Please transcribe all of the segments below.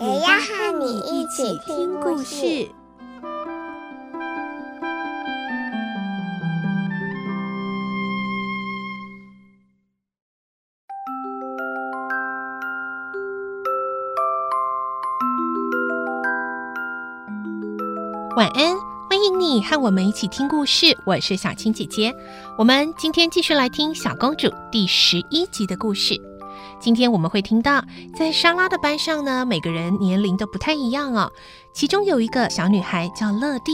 也要和你一起听故事。晚安，欢迎你和我们一起听故事。我是小青姐姐，我们今天继续来听《小公主》第十一集的故事。今天我们会听到，在莎拉的班上呢，每个人年龄都不太一样哦。其中有一个小女孩叫乐蒂。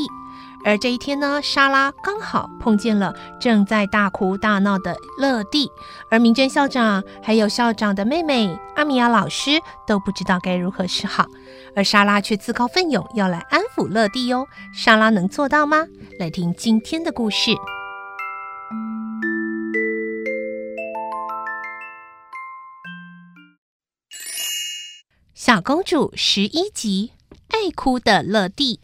而这一天呢，莎拉刚好碰见了正在大哭大闹的乐蒂，而明娟校长还有校长的妹妹阿米娅老师都不知道该如何是好，而莎拉却自告奋勇要来安抚乐蒂哟。莎拉能做到吗？来听今天的故事，《小公主》十一集：爱哭的乐蒂。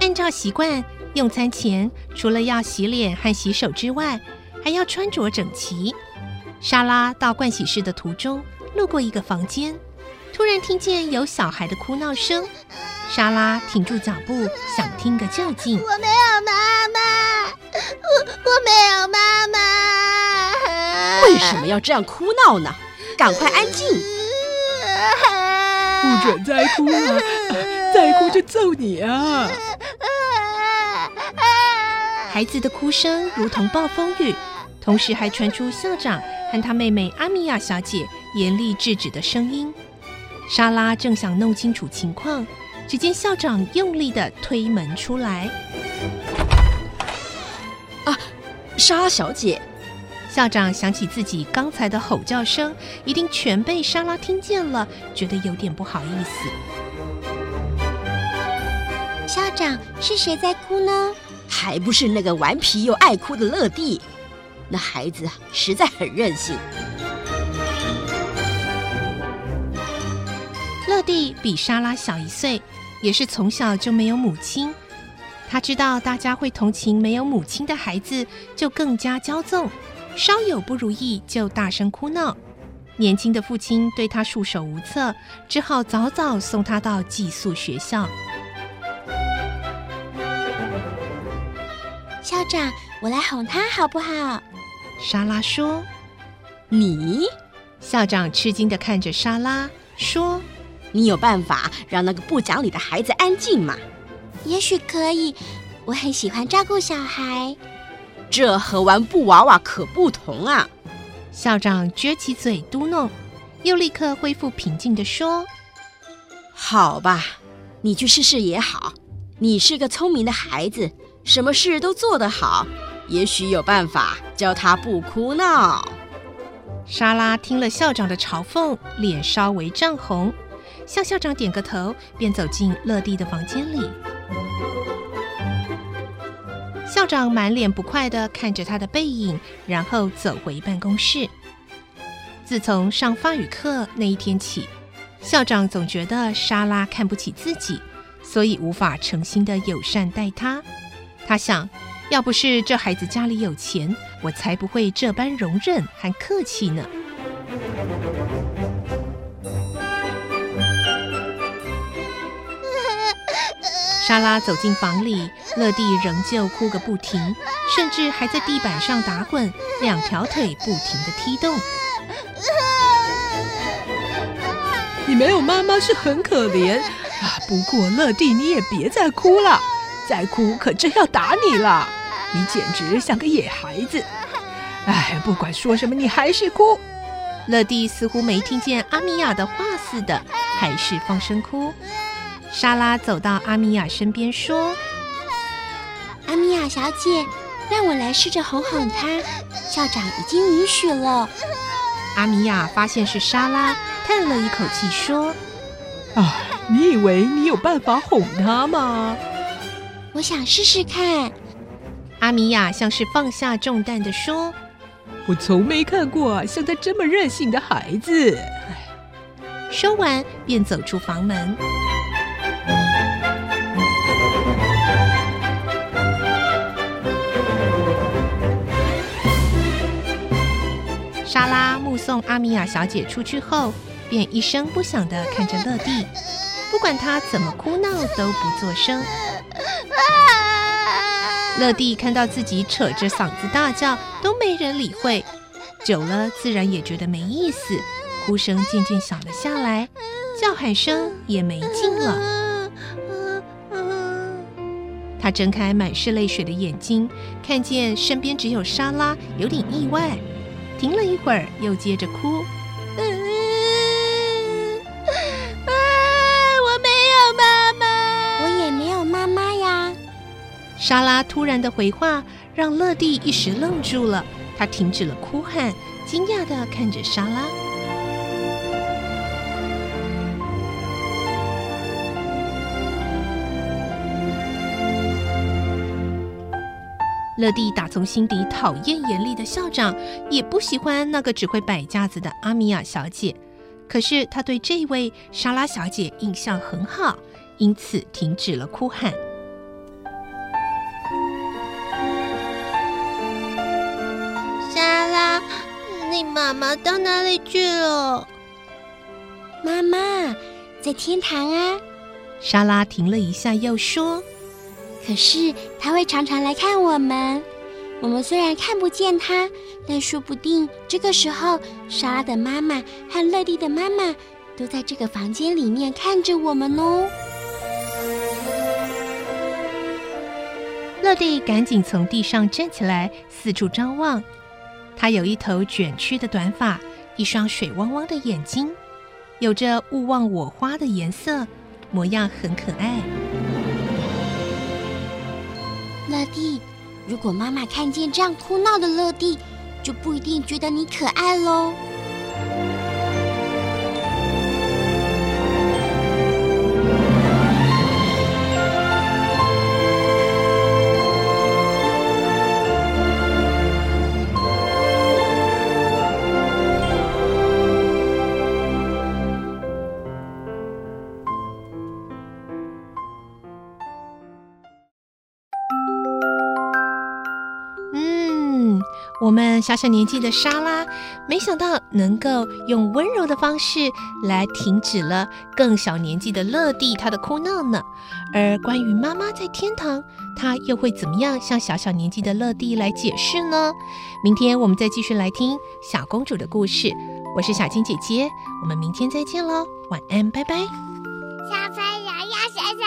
按照习惯，用餐前除了要洗脸和洗手之外，还要穿着整齐。莎拉到盥洗室的途中，路过一个房间，突然听见有小孩的哭闹声。莎拉停住脚步，想听个究竟。我没有妈妈，我我没有妈妈。为什么要这样哭闹呢？赶快安静！不准再哭了，再哭就揍你啊！孩子的哭声如同暴风雨，同时还传出校长和他妹妹阿米娅小姐严厉制止的声音。莎拉正想弄清楚情况，只见校长用力的推门出来。啊，莎拉小姐！校长想起自己刚才的吼叫声，一定全被莎拉听见了，觉得有点不好意思。校长，是谁在哭呢？还不是那个顽皮又爱哭的乐蒂，那孩子实在很任性。乐蒂比莎拉小一岁，也是从小就没有母亲。他知道大家会同情没有母亲的孩子，就更加骄纵，稍有不如意就大声哭闹。年轻的父亲对他束手无策，只好早早送他到寄宿学校。校长，我来哄他好不好？莎拉说：“你？”校长吃惊的看着莎拉说：“你有办法让那个不讲理的孩子安静吗？”“也许可以，我很喜欢照顾小孩。”“这和玩布娃娃可不同啊！”校长撅起嘴嘟囔，又立刻恢复平静地说：“好吧，你去试试也好。你是个聪明的孩子。”什么事都做得好，也许有办法教他不哭闹。莎拉听了校长的嘲讽，脸稍微涨红，向校长点个头，便走进乐蒂的房间里。校长满脸不快地看着他的背影，然后走回办公室。自从上法语课那一天起，校长总觉得莎拉看不起自己，所以无法诚心的友善待她。他想，要不是这孩子家里有钱，我才不会这般容忍和客气呢。莎拉走进房里，乐蒂仍旧哭个不停，甚至还在地板上打滚，两条腿不停地踢动。你没有妈妈是很可怜啊，不过乐蒂，你也别再哭了。再哭可真要打你了！你简直像个野孩子。哎，不管说什么，你还是哭。乐蒂似乎没听见阿米娅的话似的，还是放声哭。莎拉走到阿米娅身边说：“阿米娅小姐，让我来试着哄哄她。校长已经允许了。阿米娅发现是莎拉，叹了一口气说：“啊，你以为你有办法哄她吗？”我想试试看。阿米娅像是放下重担的说：“我从没看过像她这么任性的孩子。”说完便走出房门。莎拉目送阿米娅小姐出去后，便一声不响地看着乐蒂，不管她怎么哭闹都不作声。乐蒂看到自己扯着嗓子大叫都没人理会，久了自然也觉得没意思，哭声渐渐小了下来，叫喊声也没劲了。她睁开满是泪水的眼睛，看见身边只有莎拉，有点意外。停了一会儿，又接着哭。嗯，啊，我没有妈妈，我也没有妈妈呀。莎拉突然的回话让乐蒂一时愣住了，她停止了哭喊，惊讶的看着莎拉。乐蒂打从心底讨厌严厉的校长，也不喜欢那个只会摆架子的阿米娅小姐。可是她对这位莎拉小姐印象很好，因此停止了哭喊。莎拉，你妈妈到哪里去了？妈妈在天堂啊。莎拉停了一下，又说。可是他会常常来看我们。我们虽然看不见他，但说不定这个时候，莎拉的妈妈和乐蒂的妈妈都在这个房间里面看着我们哦。乐蒂赶紧从地上站起来，四处张望。她有一头卷曲的短发，一双水汪汪的眼睛，有着勿忘我花的颜色，模样很可爱。乐蒂，如果妈妈看见这样哭闹的乐蒂，就不一定觉得你可爱喽。小小年纪的莎拉，没想到能够用温柔的方式来停止了更小年纪的乐蒂她的哭闹呢。而关于妈妈在天堂，她又会怎么样向小小年纪的乐蒂来解释呢？明天我们再继续来听小公主的故事。我是小青姐姐，我们明天再见喽，晚安，拜拜。小朋友要睡觉